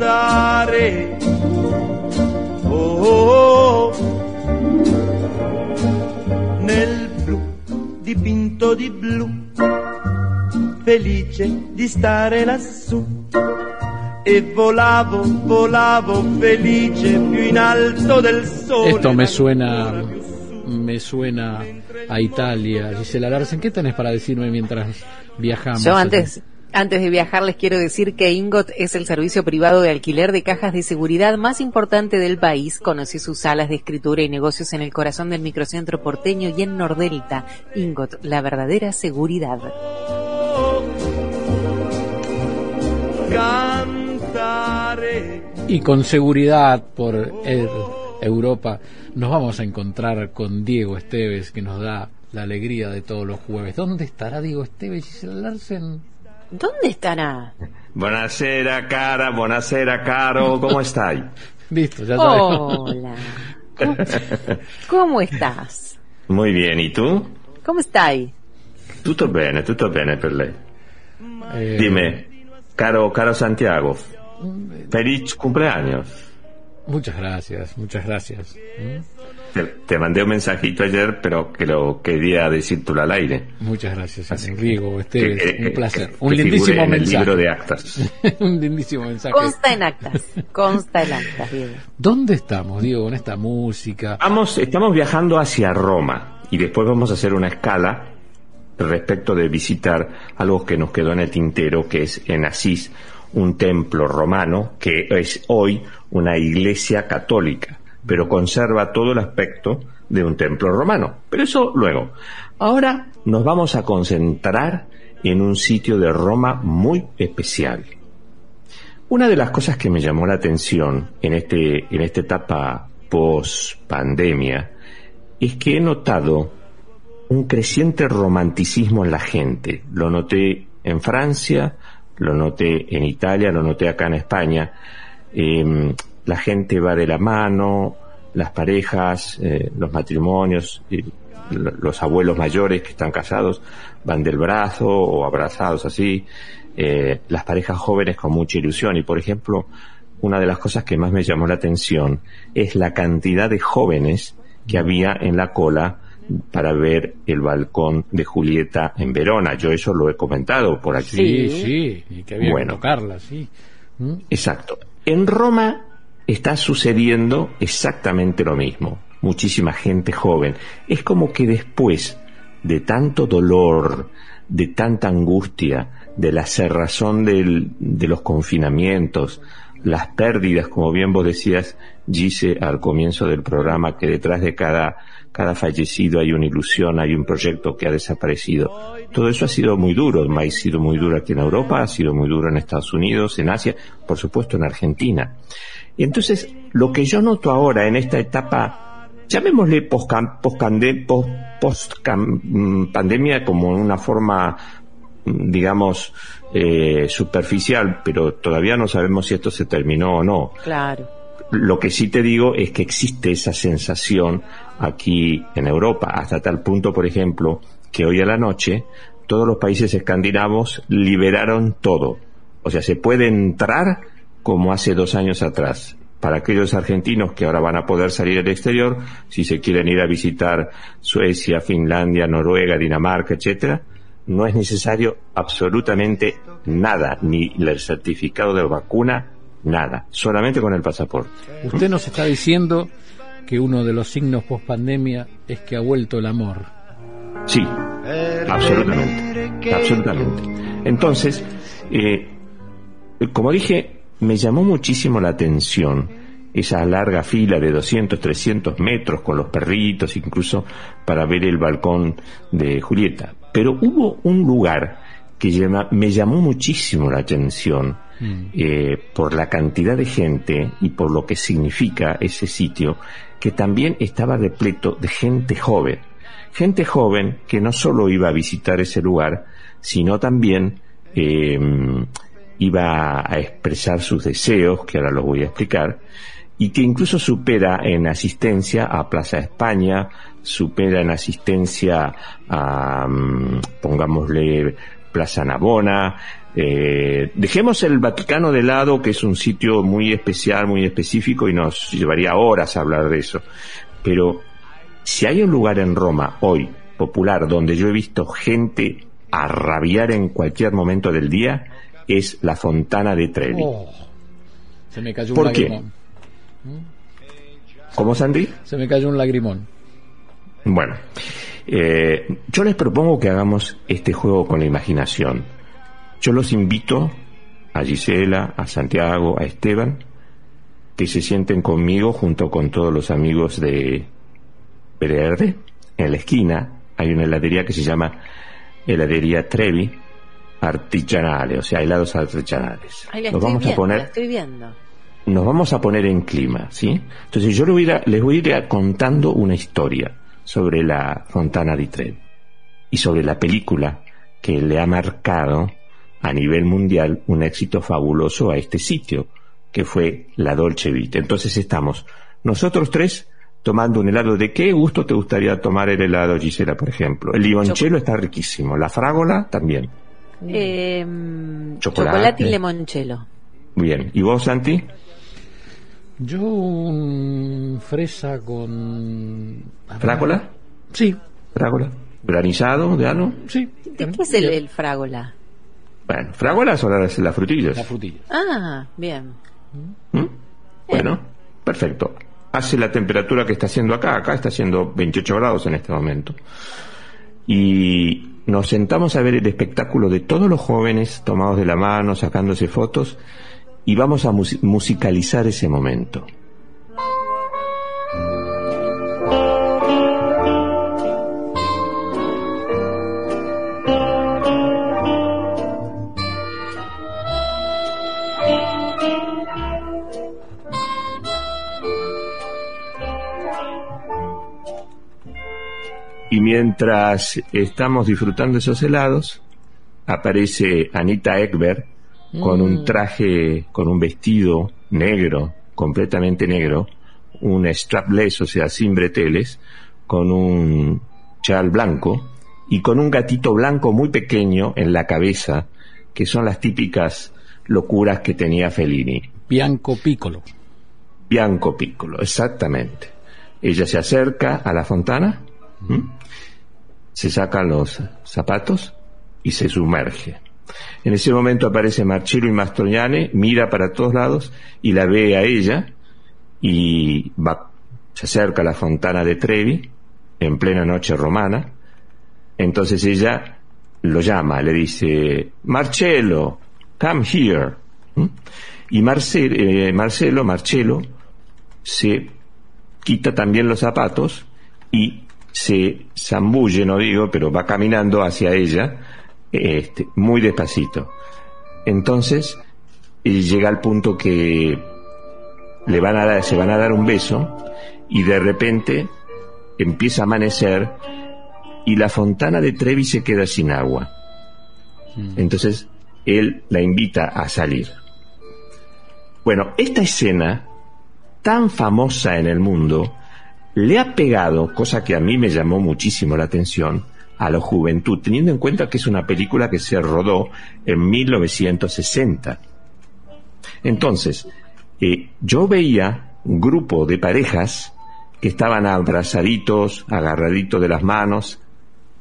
Cantare. Oh, nel blu dipinto di blu, felice di stare lassù. E volavo, volavo felice più in alto del sole. Esto me suena, me suena a Italia. Gisela Larsen, ¿qué tenés para decirme mientras viajamos? Yo antes, antes de viajar les quiero decir que Ingot es el servicio privado de alquiler de cajas de seguridad más importante del país. Conocí sus salas de escritura y negocios en el corazón del microcentro porteño y en Nordelta. Ingot, la verdadera seguridad. Y con seguridad por Europa nos vamos a encontrar con Diego Esteves que nos da la alegría de todos los jueves. ¿Dónde estará Diego Esteves y Gisela Larsen? ¿Dónde estará? Buonasera cara, buonasera caro, ¿cómo estáis? Listo, ya sabemos. Hola. ¿Cómo, cómo estás? Muy bien, ¿y tú? ¿Cómo estáis? Tutto bene, tutto bene per lei. Eh, Dime, caro, caro Santiago, feliz cumpleaños. Muchas gracias, muchas gracias. ¿Mm? Te, te mandé un mensajito ayer, pero que lo quería decírtelo al aire. Muchas gracias, Así que- Diego Esteves. que- que- un placer. que un lindísimo en el mensaje. libro de actas. un lindísimo mensaje. Consta en actas. Consta en actas, Diego. ¿Dónde estamos, Diego, con esta música? Vamos, estamos viajando hacia Roma y después vamos a hacer una escala respecto de visitar algo que nos quedó en el tintero, que es en Asís, un templo romano que es hoy una iglesia católica, pero conserva todo el aspecto de un templo romano. Pero eso luego. Ahora nos vamos a concentrar en un sitio de Roma muy especial. Una de las cosas que me llamó la atención en, este, en esta etapa post pandemia es que he notado un creciente romanticismo en la gente. Lo noté en Francia, lo noté en Italia, lo noté acá en España. Eh, la gente va de la mano, las parejas, eh, los matrimonios, y lo- los abuelos mayores que están casados van del brazo o abrazados así, eh, las parejas jóvenes con mucha ilusión. Y por ejemplo, una de las cosas que más me llamó la atención es la cantidad de jóvenes que había en la cola para ver el balcón de Julieta en Verona. Yo eso lo he comentado por aquí. Sí, sí, y que había Bueno. que tocarla, sí. ¿Mm? Exacto. En Roma está sucediendo exactamente lo mismo. Muchísima gente joven. Es como que después de tanto dolor, de tanta angustia, de la cerrazón de los confinamientos, las pérdidas, como bien vos decías, Gise, al comienzo del programa, que detrás de cada, cada fallecido hay una ilusión, hay un proyecto que ha desaparecido. Todo eso ha sido muy duro, ha sido muy duro aquí en Europa, ha sido muy duro en Estados Unidos, en Asia, por supuesto en Argentina. Y entonces, lo que yo noto ahora en esta etapa, llamémosle post-pandemia como una forma, mm, digamos, eh, superficial, pero todavía no sabemos si esto se terminó o no. Claro. Lo que sí te digo es que existe esa sensación aquí en Europa, hasta tal punto, por ejemplo, que hoy a la noche todos los países escandinavos liberaron todo. O sea, se puede entrar como hace dos años atrás. Para aquellos argentinos que ahora van a poder salir al exterior, si se quieren ir a visitar Suecia, Finlandia, Noruega, Dinamarca, etcétera, no es necesario absolutamente nada, ni el certificado de vacuna, nada, solamente con el pasaporte. Usted nos está diciendo que uno de los signos post pandemia es que ha vuelto el amor. Sí, absolutamente, absolutamente. Entonces, eh, como dije, me llamó muchísimo la atención esa larga fila de 200, 300 metros con los perritos, incluso para ver el balcón de Julieta. Pero hubo un lugar que me llamó muchísimo la atención mm. eh, por la cantidad de gente y por lo que significa ese sitio, que también estaba repleto de gente joven. Gente joven que no solo iba a visitar ese lugar, sino también eh, iba a expresar sus deseos, que ahora los voy a explicar, y que incluso supera en asistencia a Plaza España, supera en asistencia a, mm, pongámosle, Plaza Navona. Eh, dejemos el Vaticano de lado, que es un sitio muy especial, muy específico, y nos llevaría horas a hablar de eso. Pero si hay un lugar en Roma hoy, popular, donde yo he visto gente a rabiar en cualquier momento del día, es la Fontana de Trevi. Oh, se me cayó un ¿Por qué? ¿Cómo, Sandy? Se me cayó un lagrimón. Bueno, eh, yo les propongo que hagamos este juego con la imaginación. Yo los invito a Gisela, a Santiago, a Esteban, que se sienten conmigo junto con todos los amigos de Verde. En la esquina hay una heladería que se llama Heladería Trevi Artigianale, o sea, helados artesanales. Nos vamos a poner. estoy viendo nos vamos a poner en clima, ¿sí? Entonces yo les voy a, ir contando una historia sobre la Fontana di Trevi y sobre la película que le ha marcado a nivel mundial un éxito fabuloso a este sitio, que fue la Dolce Vita. Entonces estamos nosotros tres tomando un helado. ¿De qué gusto te gustaría tomar el helado, Gisela, por ejemplo? El limoncello está riquísimo, la frágola también. Eh, chocolate. y limoncello. Bien, ¿y vos, Santi? Yo un fresa con... ¿Frágola? Sí. ¿Frágola? ¿Granizado de algo? Sí. ¿De qué es el, frágola? Bueno, frágola son las, las frutillas. Las frutillas. Ah, bien. ¿Mm? Bueno, perfecto. Hace la temperatura que está haciendo acá. Acá está haciendo 28 grados en este momento. Y nos sentamos a ver el espectáculo de todos los jóvenes tomados de la mano, sacándose fotos y vamos a musicalizar ese momento. Mientras estamos disfrutando esos helados, aparece Anita Ekberg, con un mm. traje, con un vestido negro, completamente negro, un strapless, o sea, sin breteles, con un chal blanco y con un gatito blanco muy pequeño en la cabeza, que son las típicas locuras que tenía Fellini. Bianco Piccolo. Bianco Piccolo, exactamente. Ella se acerca a la fontana, se saca los zapatos y se sumerge. En ese momento aparece Marcello y Mastroianni, mira para todos lados y la ve a ella y va, se acerca a la fontana de Trevi en plena noche romana. Entonces ella lo llama, le dice, Marcello, come here. ¿Mm? Y eh, Marcelo, Marcello, se quita también los zapatos y se zambulle, no digo, pero va caminando hacia ella este, muy despacito. Entonces, llega al punto que le van a dar, se van a dar un beso y de repente empieza a amanecer y la fontana de Trevi se queda sin agua. Mm. Entonces, él la invita a salir. Bueno, esta escena, tan famosa en el mundo, le ha pegado, cosa que a mí me llamó muchísimo la atención, a la juventud, teniendo en cuenta que es una película que se rodó en 1960. Entonces, eh, yo veía un grupo de parejas que estaban abrazaditos, agarraditos de las manos,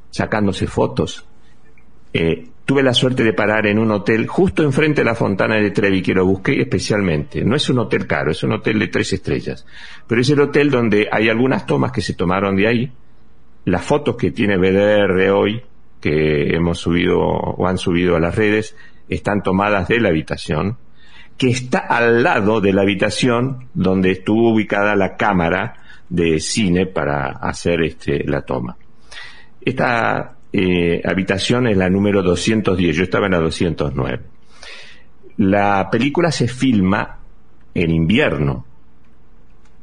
sacándose fotos. eh, tuve la suerte de parar en un hotel justo enfrente de la Fontana de Trevi, que lo busqué especialmente. No es un hotel caro, es un hotel de tres estrellas. Pero es el hotel donde hay algunas tomas que se tomaron de ahí. Las fotos que tiene BDR hoy, que hemos subido o han subido a las redes, están tomadas de la habitación, que está al lado de la habitación donde estuvo ubicada la cámara de cine para hacer este, la toma. Esta eh, habitación es la número 210, yo estaba en la 209. La película se filma en invierno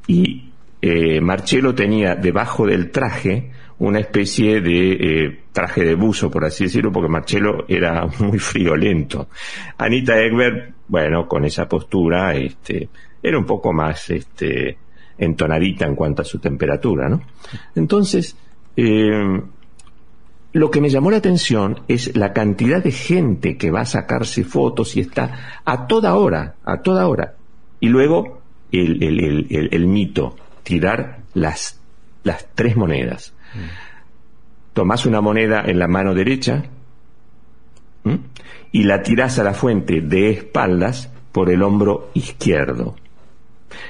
y eh, Marcello tenía debajo del traje una especie de eh, traje de buzo, por así decirlo, porque Marcello era muy friolento. Anita Egbert, bueno, con esa postura, este, era un poco más, este, entonadita en cuanto a su temperatura, ¿no? Entonces, eh, lo que me llamó la atención es la cantidad de gente que va a sacarse fotos y está a toda hora, a toda hora. Y luego el, el, el, el mito, tirar las, las tres monedas. Tomás una moneda en la mano derecha ¿m? y la tirás a la fuente de espaldas por el hombro izquierdo.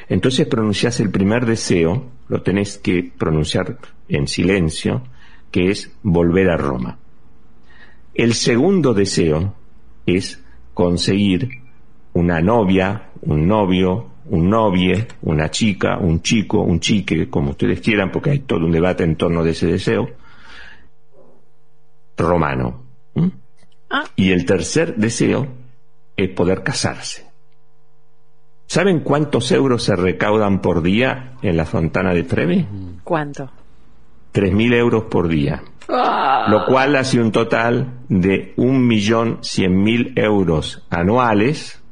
Entonces pronunciás el primer deseo, lo tenés que pronunciar en silencio, que es volver a Roma. El segundo deseo es conseguir una novia, un novio, un novie, una chica, un chico, un chique, como ustedes quieran, porque hay todo un debate en torno de ese deseo, romano. ¿m? Ah. Y el tercer deseo es poder casarse. ¿Saben cuántos euros se recaudan por día en la Fontana de Trevi? ¿Cuánto? 3.000 euros por día. Lo cual hace un total de 1.100.000 euros anuales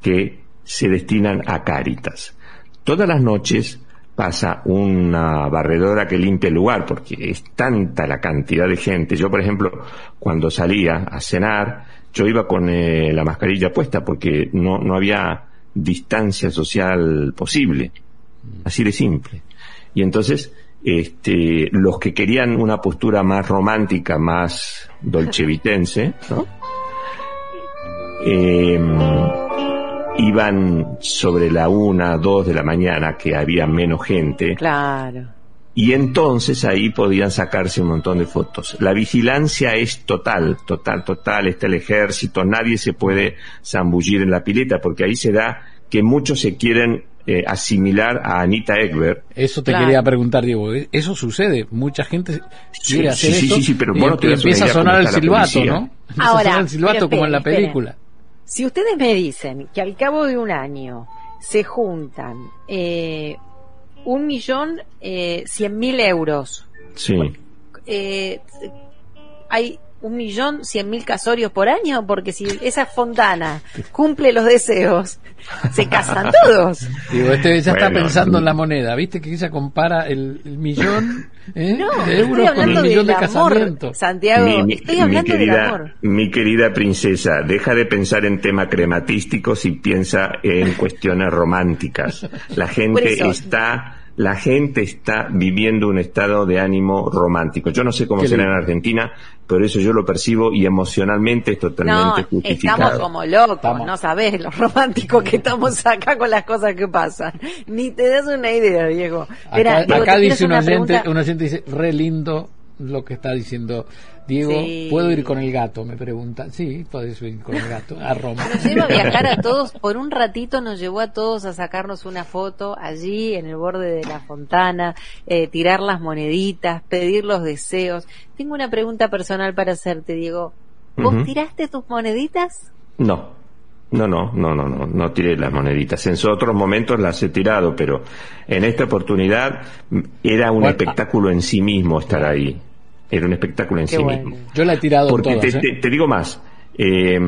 que se destinan a Cáritas. Todas las noches pasa una barredora que limpia el lugar, porque es tanta la cantidad de gente. Yo, por ejemplo, cuando salía a cenar, yo iba con eh, la mascarilla puesta porque no, no había distancia social posible. Así de simple. Y entonces, este, los que querían una postura más romántica, más dolcevitense, ¿no? Em, iban sobre la una, dos de la mañana, que había menos gente, Claro. y entonces ahí podían sacarse un montón de fotos. La vigilancia es total, total, total, está el ejército, nadie se puede zambullir en la pileta, porque ahí se da que muchos se quieren eh, asimilar a Anita Egbert, Eso te Claro. quería preguntar, Diego. ¿eh? Eso sucede. Mucha gente quiere Sí, hacer sí, esto sí, sí, pero y, no te empieza a sonar el silbato. ¿no? Empieza a Ahora, sonar el silbato como en la esperen, película. Si ustedes me dicen que al cabo de un año se juntan eh, un millón eh, cien mil euros, sí. eh, hay un millón cien mil casorios por año, porque si esa fontana cumple los deseos, se casan todos. Digo, este ya está pensando en la moneda. ¿Viste que ella compara el, el millón eh, No, de estoy euros con el millón de del amor, casamiento? Santiago. Mi- mi- estoy mi hablando del querida, amor. Mi querida princesa, deja de pensar en temas crematísticos y piensa en cuestiones románticas. La gente está, la gente está viviendo un estado de ánimo romántico. Yo no sé cómo será en. Argentina, pero eso yo lo percibo y emocionalmente es No, totalmente justificado. estamos como locos, Estamos. no sabés lo románticos que estamos acá con las cosas que pasan. Ni te das una idea, Diego. Acá, dice un una oyente, pregunta. un oyente dice, re lindo lo que está diciendo Diego. Sí. ¿Puedo ir con el gato? Me pregunta. Sí, puedes ir con el gato a Roma. Nos lleva a viajar a todos, por un ratito nos llevó a todos a sacarnos una foto allí en el borde de la fontana, eh, tirar las moneditas, pedir los deseos. Tengo una pregunta personal para hacerte, Diego. ¿Vos tiraste tus moneditas? No. No, no, no, no, no, no tiré las moneditas. En otros momentos las he tirado, pero en esta oportunidad mm, era un espectáculo en sí mismo estar ahí. Era un espectáculo en Qué sí bueno. mismo. Yo la he tirado Porque todas. te, ¿eh? te- te digo más. eh,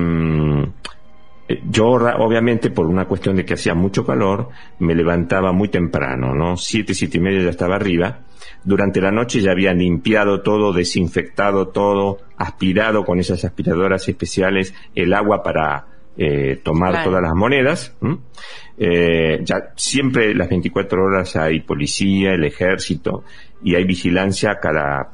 eh, yo obviamente por una cuestión de que hacía mucho calor me levantaba muy temprano, ¿no? Siete, siete y media ya estaba arriba. Durante la noche ya había limpiado todo, desinfectado todo, aspirado con esas aspiradoras especiales el agua para eh, tomar Claro. todas las monedas. ¿m? Eh, ya siempre las 24 horas hay policía, el ejército y hay vigilancia cada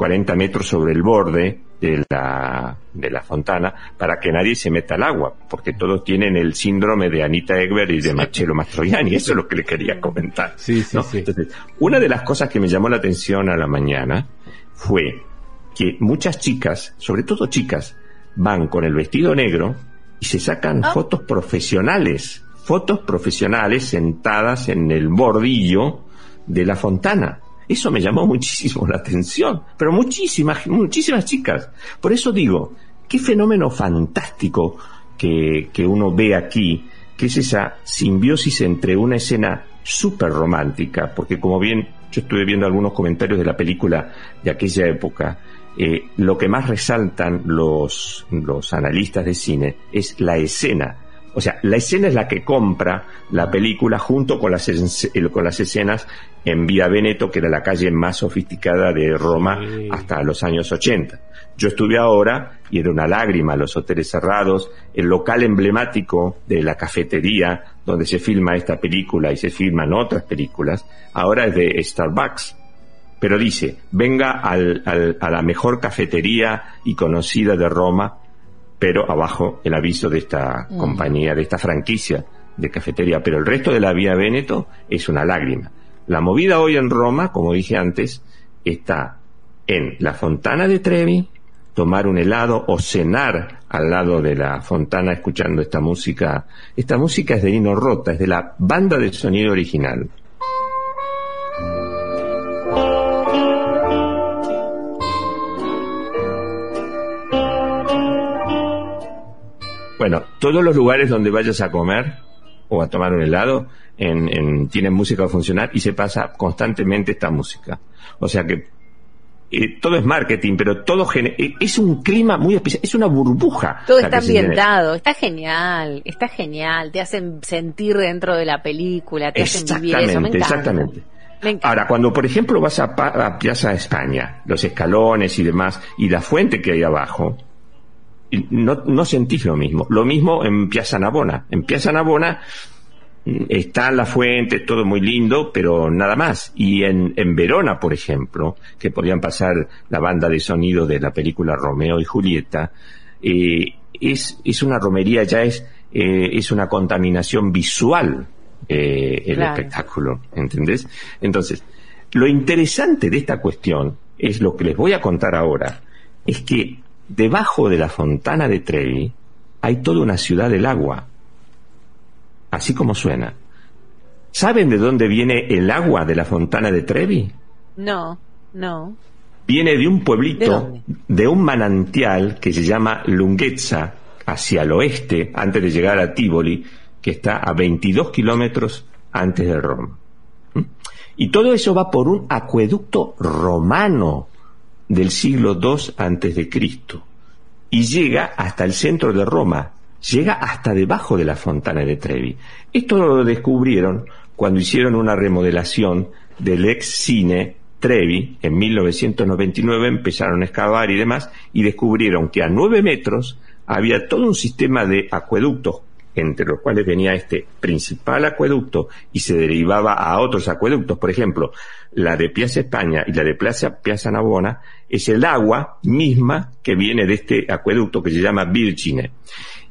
40 metros sobre el borde de la, de la fontana para que nadie se meta al agua, porque todos tienen el síndrome de Anita Egber y de Marcello Mastroianni, eso es lo que le quería comentar. Sí, sí, ¿no? sí. Entonces, una de las cosas que me llamó la atención a la mañana fue que muchas chicas, sobre todo chicas, van con el vestido negro y se sacan Ah. fotos profesionales, fotos profesionales sentadas en el bordillo de la fontana. Eso me llamó muchísimo la atención, pero muchísimas, muchísimas chicas. Por eso digo, qué fenómeno fantástico que, que uno ve aquí, que es esa simbiosis entre una escena súper romántica, porque como bien yo estuve viendo algunos comentarios de la película de aquella época, eh, lo que más resaltan los, los analistas de cine es la escena. O sea, la escena es la que compra la película junto con las, eh, con las escenas en Vía Veneto, que era la calle más sofisticada de Roma Sí. hasta los años 80. Yo estuve ahora y era una lágrima, los hoteles cerrados, el local emblemático de la cafetería donde se filma esta película y se filman otras películas, ahora es de Starbucks. Pero dice, venga al- al- a la mejor cafetería y conocida de Roma, pero abajo el aviso de esta compañía, de esta franquicia de cafetería. Pero el resto de la vía Véneto es una lágrima. La movida hoy en Roma, como dije antes, está en la fontana de Trevi, tomar un helado o cenar al lado de la fontana escuchando esta música. Esta música es de Nino Rota, es de la banda de sonido original. Bueno, todos los lugares donde vayas a comer o a tomar un helado en, en- tienen música a funcionar y se pasa constantemente esta música. O sea que eh, todo es marketing, pero todo eh, es un clima muy especial, es una burbuja. Todo está ambientado, está genial, está genial, te hacen sentir dentro de la película, te hacen vivir eso, me Exactamente, encanta. exactamente. Me encanta. Ahora, cuando por ejemplo vas a, Pa- a Plaza España, los escalones y demás, y la fuente que hay abajo, no, no sentís lo mismo. Lo mismo en Piazza Navona. En Piazza Navona mm, está la fuente, todo muy lindo, pero nada más. Y en, en Verona, por ejemplo, que podían pasar la banda de sonido de la película Romeo y Julieta, eh, es, es una romería, ya es, eh, es una contaminación visual eh, el Claro. espectáculo, ¿entendés? Entonces, lo interesante de esta cuestión es lo que les voy a contar ahora, es que debajo de la fontana de Trevi hay toda una ciudad del agua, así como suena. ¿Saben de dónde viene el agua de la fontana de Trevi? No, no. Viene de un ¿De pueblito, de un manantial que se llama Lunghezza, hacia el oeste, antes de llegar a Tivoli, que está a 22 kilómetros antes de Roma. ¿Mm? Y todo eso va por un acueducto romano del siglo II antes de Cristo. Y llega hasta el centro de Roma, llega hasta debajo de la fontana de Trevi. Esto lo descubrieron cuando hicieron una remodelación del ex cine Trevi en 1999, empezaron a excavar y demás, y descubrieron que a nueve metros había todo un sistema de acueductos entre los cuales venía este principal acueducto y se derivaba a otros acueductos. Por ejemplo, la de Piazza España y la de Plaza Piazza Navona es el agua misma que viene de este acueducto que se llama Virgine.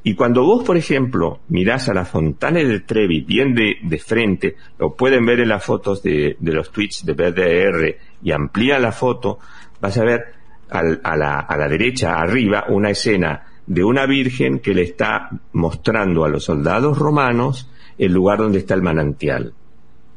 Y cuando vos, por ejemplo, mirás a la fontana del Trevi bien de, frente, lo pueden ver en las fotos de, de los tweets de BDR y amplía la foto, vas a ver al- a, la, a la derecha, arriba, una escena de una virgen que le está mostrando a los soldados romanos el lugar donde está el manantial.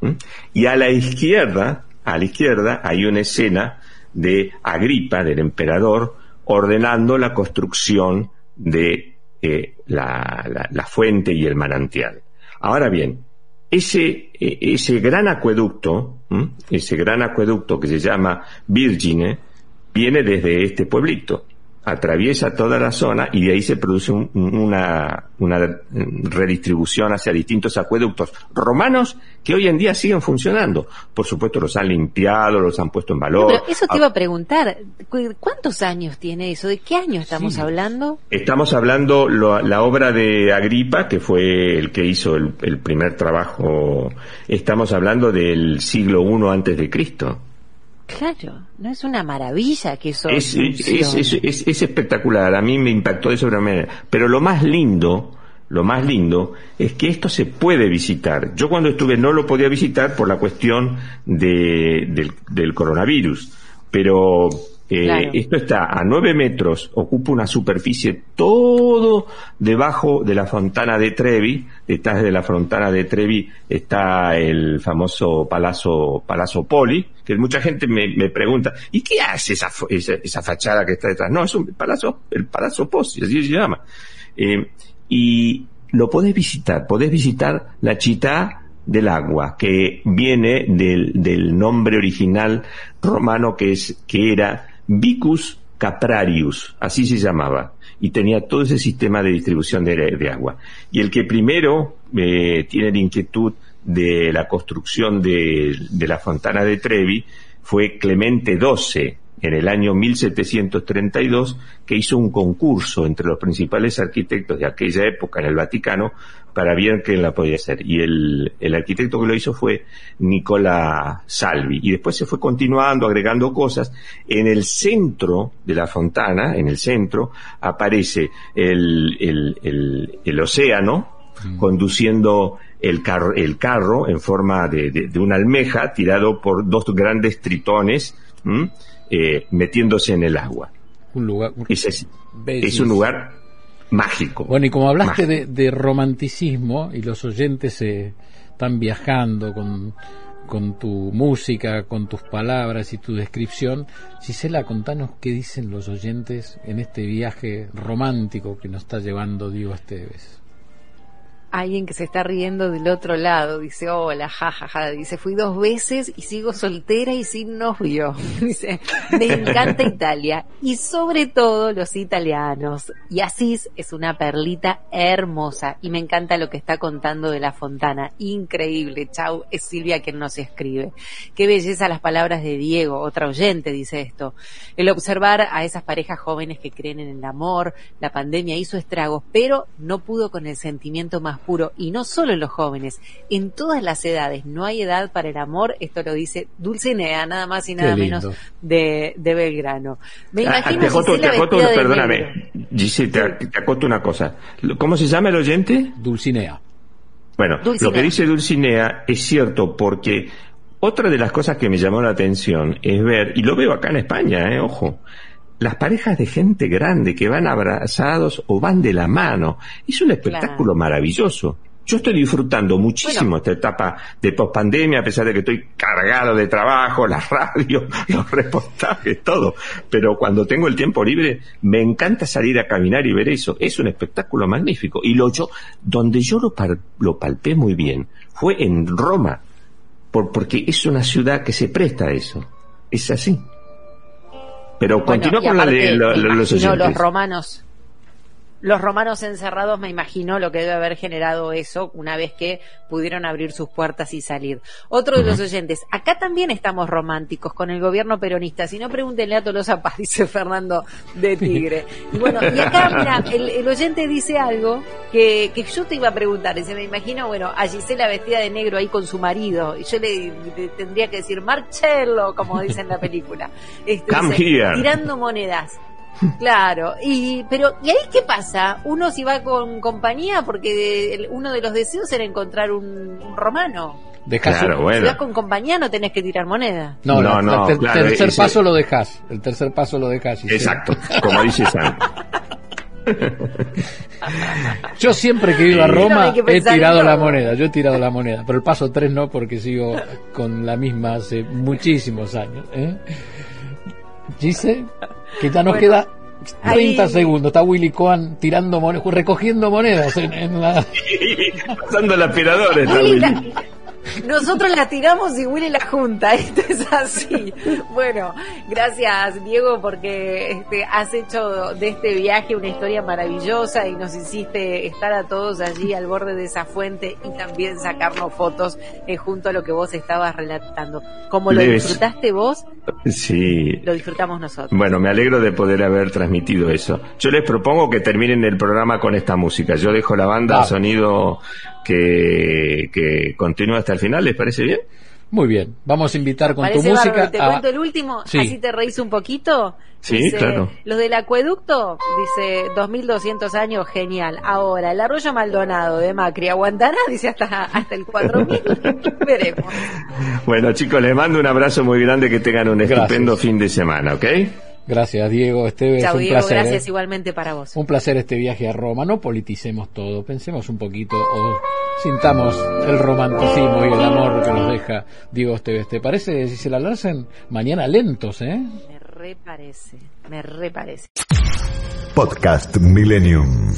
¿Mm? Y a la izquierda, a la izquierda, hay una escena de Agripa, del emperador, ordenando la construcción de eh, la, fuente y el manantial. Ahora bien, ese, eh, ese gran acueducto, ¿m? ese gran acueducto que se llama Virgine, viene desde este pueblito, atraviesa toda la zona y de ahí se produce un- una, una redistribución hacia distintos acueductos romanos que hoy en día siguen funcionando. Por supuesto los han limpiado, los han puesto en valor. Pero eso te iba a preguntar, ¿cu- ¿cuántos años tiene eso? ¿De qué año estamos Sí. hablando? Estamos hablando lo- la obra de Agripa, que fue el que hizo el, el primer trabajo. Estamos hablando del siglo I antes de Cristo. Claro, no es una maravilla que eso es, es, funcione. es- es- es espectacular, a mí me impactó de sobremanera. Pero lo más lindo, lo más lindo, es que esto se puede visitar. Yo cuando estuve no lo podía visitar por la cuestión de, del, del coronavirus, pero eh, Claro. esto está a nueve metros, ocupa una superficie todo debajo de la fontana de Trevi. Detrás de la fontana de Trevi está el famoso Palazzo, Palazzo Poli, que mucha gente me, me pregunta, ¿y qué hace esa, esa, esa fachada que está detrás? No, es un palazzo, el Palazzo Pozzi, así se llama. Eh, y lo podés visitar, podés visitar la Chita del agua, que viene del, del nombre original romano que es, que era Vicus Caprarius, así se llamaba, y tenía todo ese sistema de distribución de, agua. Y el que primero eh, tiene la inquietud de la construcción de, de la fontana de Trevi fue Clemente XII, en el año 1732, que hizo un concurso entre los principales arquitectos de aquella época en el Vaticano para ver quién la podía hacer. Y el, el arquitecto que lo hizo fue Nicola Salvi. Y después se fue continuando, agregando cosas. En el centro de la fontana, en el centro, aparece el, el, el, el océano conduciendo el carro, el carro en forma de, de, de una almeja tirado por dos grandes tritones eh, metiéndose en el agua. Un lugar. Es, es, es un lugar mágico. Bueno, y como hablaste de, de romanticismo y los oyentes se están viajando con, con tu música, con tus palabras y tu descripción, Gisela, contanos qué dicen los oyentes en este viaje romántico que nos está llevando Diego Esteves. Alguien que se está riendo del otro lado, dice, hola, jajaja, dice, fui dos veces y sigo soltera y sin novio. Dice, me encanta Italia y sobre todo los italianos. Y Asís es una perlita hermosa y me encanta lo que está contando de la fontana. Increíble, chau, es Silvia quien nos escribe. Qué belleza las palabras de Diego, otra oyente dice esto. El observar a esas parejas jóvenes que creen en el amor, la pandemia hizo estragos, pero no pudo con el sentimiento más puro. Y no solo en los jóvenes, en todas las edades. No hay edad para el amor. Esto lo dice Dulcinea, nada más y nada menos de, de Belgrano. Me Ah, imagino te acoto, te acoto, perdóname, Giselle, te, te acoto una cosa. ¿Cómo se llama el oyente? Dulcinea. Bueno, Dulcinea. lo que dice Dulcinea es cierto porque otra de las cosas que me llamó la atención es ver, y lo veo acá en España, eh, ojo, las parejas de gente grande que van abrazados o van de la mano. Es un espectáculo Claro. maravilloso. Yo estoy disfrutando muchísimo Bueno. esta etapa de pospandemia, a pesar de que estoy cargado de trabajo, la radio, los reportajes, todo. Pero cuando tengo el tiempo libre, me encanta salir a caminar y ver eso. Es un espectáculo magnífico. Y lo yo, donde yo lo, par- lo palpé muy bien, fue en Roma. Por, porque es una ciudad que se presta a eso. Es así. Pero Bueno, continúa con la de aparte, lo- me lo- los imagino oyentes. los romanos. Los romanos encerrados, me imagino lo que debe haber generado eso una vez que pudieron abrir sus puertas y salir. Otro de los oyentes, acá también estamos románticos con el gobierno peronista. Si no, pregúntenle a Tolosa Paz, dice Fernando de Tigre. Y bueno, y acá, mira, el, el oyente dice algo que, que yo te iba a preguntar. Dice, me imagino, bueno, a Gisela vestida de negro ahí con su marido. Y yo le, le tendría que decir, Marcello, como dice en la película. Este, Come dice, here. tirando monedas. Claro, y pero ¿y ahí qué pasa? Uno si va con compañía porque el- uno de los deseos era encontrar un, un romano. Dejás Claro, un- bueno. Si vas con compañía no tenés que tirar moneda. No, No, la- no, ter- claro, tercer ese- paso lo dejas. El tercer paso lo dejas. Exacto, como dice Sam. Yo siempre que he ido a Roma he tirado la moneda, yo he tirado la moneda, pero el paso 3 no porque sigo con la misma hace muchísimos años. ¿eh? Gise, que ya nos Bueno, queda 30 ahí- segundos, está Willy Cohen tirando monedas, recogiendo monedas en, en la... Pasando el aspirador está Willy Willy. Nosotros la tiramos y Willy la junta, esto es así. Bueno, gracias Diego porque este, has hecho de este viaje una historia maravillosa y nos hiciste estar a todos allí al borde de esa fuente y también sacarnos fotos eh, junto a lo que vos estabas relatando. Como lo Les- disfrutaste vos, Sí. lo disfrutamos nosotros. Bueno, me alegro de poder haber transmitido eso. Yo les propongo que terminen el programa con esta música. Yo dejo la banda Ah. sonido que, que continúa hasta el final. ¿Les parece bien? Muy bien, vamos a invitar con tu música bárbaro. Te a... cuento el último, Sí. así te reís un poquito. Sí, Dice, claro. Los del acueducto, dice 2200 años, genial. Ahora, el arroyo Maldonado de Macri, ¿aguantará? Dice hasta, hasta el 4000. Veremos. Bueno, chicos, les mando un abrazo muy grande, que tengan un Gracias. estupendo fin de semana, ¿ok? Gracias, Diego. Esteves, Chau, un Diego, placer. gracias ¿eh? igualmente para vos. Un placer este viaje a Roma. No politicemos todo, pensemos un poquito o sintamos el romanticismo y el amor que nos deja Diego Esteves. ¿Te parece, si se la Larsen? Mañana lentos, ¿eh? Me reparece, me reparece. Podcast Millennium.